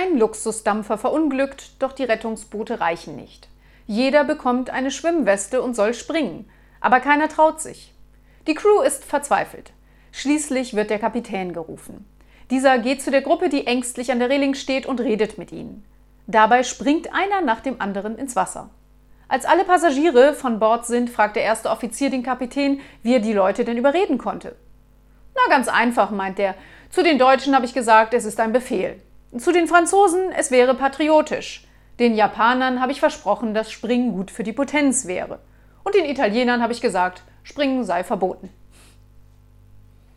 Ein Luxusdampfer verunglückt, doch die Rettungsboote reichen nicht. Jeder bekommt eine Schwimmweste und soll springen, aber keiner traut sich. Die Crew ist verzweifelt. Schließlich wird der Kapitän gerufen. Dieser geht zu der Gruppe, die ängstlich an der Reling steht und redet mit ihnen. Dabei springt einer nach dem anderen ins Wasser. Als alle Passagiere von Bord sind, fragt der erste Offizier den Kapitän, wie er die Leute denn überreden konnte. Na, ganz einfach, meint er. Zu den Deutschen habe ich gesagt, es ist ein Befehl. Zu den Franzosen, es wäre patriotisch. Den Japanern habe ich versprochen, dass Springen gut für die Potenz wäre. Und den Italienern habe ich gesagt, Springen sei verboten.